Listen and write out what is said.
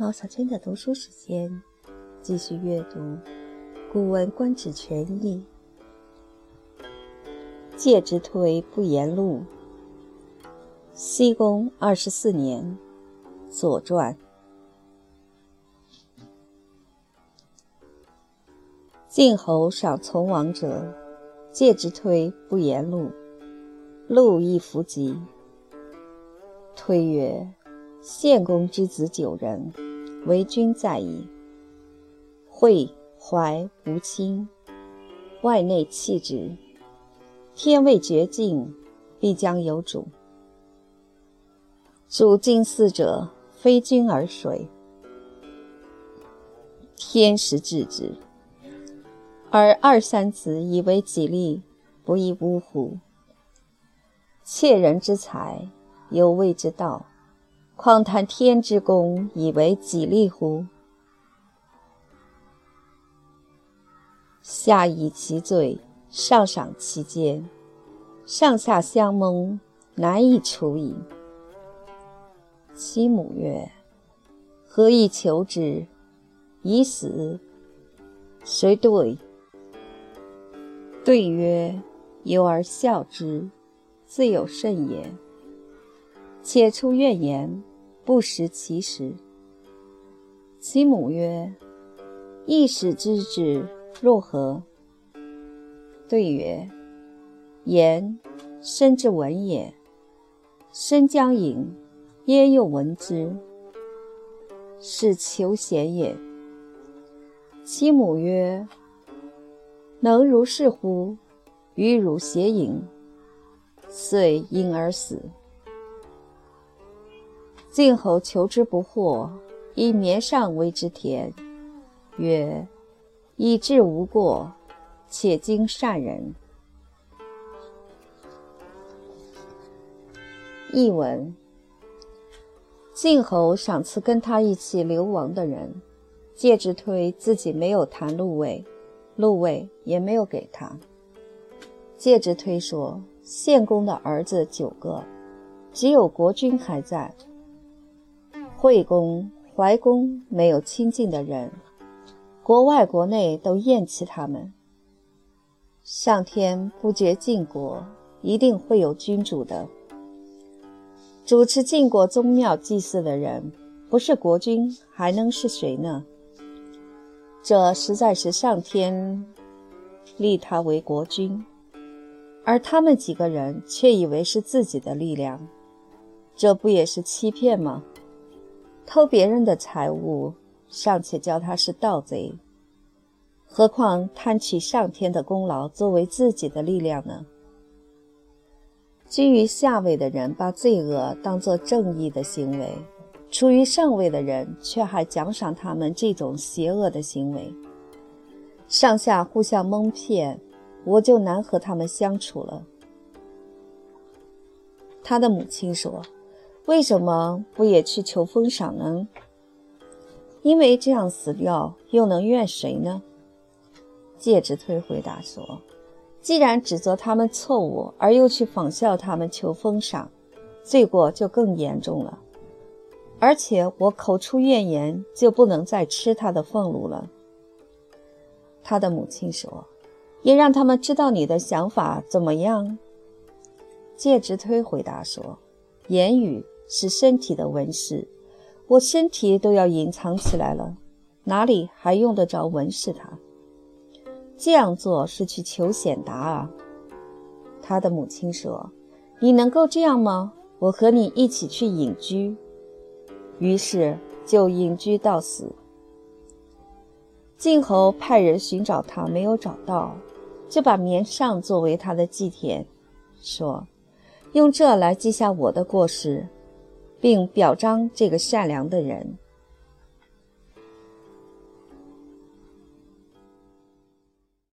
毛，小圈的读书时间，继续阅读《古文观止全译》。介之推不言录。西公二十四年，《左传》。晋侯赏从王者，介之推不言录。录亦弗及。推曰：“献公之子九人，为君在矣。惠、怀、无亲，外内弃之。天未绝境，必将有主。主近嗣者，非君而谁？天时至之。而二三子以为己利，不亦呜乎？窃人之财。”有谓之道，况谈天之功，以为己力乎？下以其罪，上赏其奸，上下相蒙，难以除矣。其母曰：“何以求之？以死。”谁对？对曰：“有而笑之，自有甚也。”且出怨言，不食其食。其母曰：“一使之之，若何？”对曰：“言，身之文也。身将隐，焉又闻之？是求贤也。”其母曰：“能如是乎？与汝偕饮，遂因而死。”晋侯求之不获，以绵上为之田，曰：“以志无过，且经善人。”译文：晋侯赏赐跟他一起流亡的人，介之推自己没有谈禄位，禄位也没有给他。介之推说：“献公的儿子九个，只有国君还在。”惠公、怀公没有亲近的人，国外国内都厌弃他们。上天不绝晋国，一定会有君主的。主持晋国宗庙祭祀的人，不是国君还能是谁呢？这实在是上天立他为国君，而他们几个人却以为是自己的力量，这不也是欺骗吗？偷别人的财物，尚且叫他是盗贼，何况贪取上天的功劳作为自己的力量呢？居于下位的人把罪恶当作正义的行为，处于上位的人却还奖赏他们这种邪恶的行为，上下互相蒙骗，我就难和他们相处了。他的母亲说。为什么不也去求封赏呢？因为这样死掉，又能怨谁呢？介之推回答说：“既然指责他们错误，而又去仿效他们求封赏，罪过就更严重了。而且我口出怨言，就不能再吃他的俸禄了。”他的母亲说：“也让他们知道你的想法怎么样？”介之推回答说：“言语。”是身体的纹饰，我身体都要隐藏起来了，哪里还用得着纹饰它？这样做是去求显达啊！他的母亲说：“你能够这样吗？我和你一起去隐居。”于是就隐居到死。晋侯派人寻找他，没有找到，就把绵上作为他的祭田，说：“用这来记下我的过失。”并表彰这个善良的人。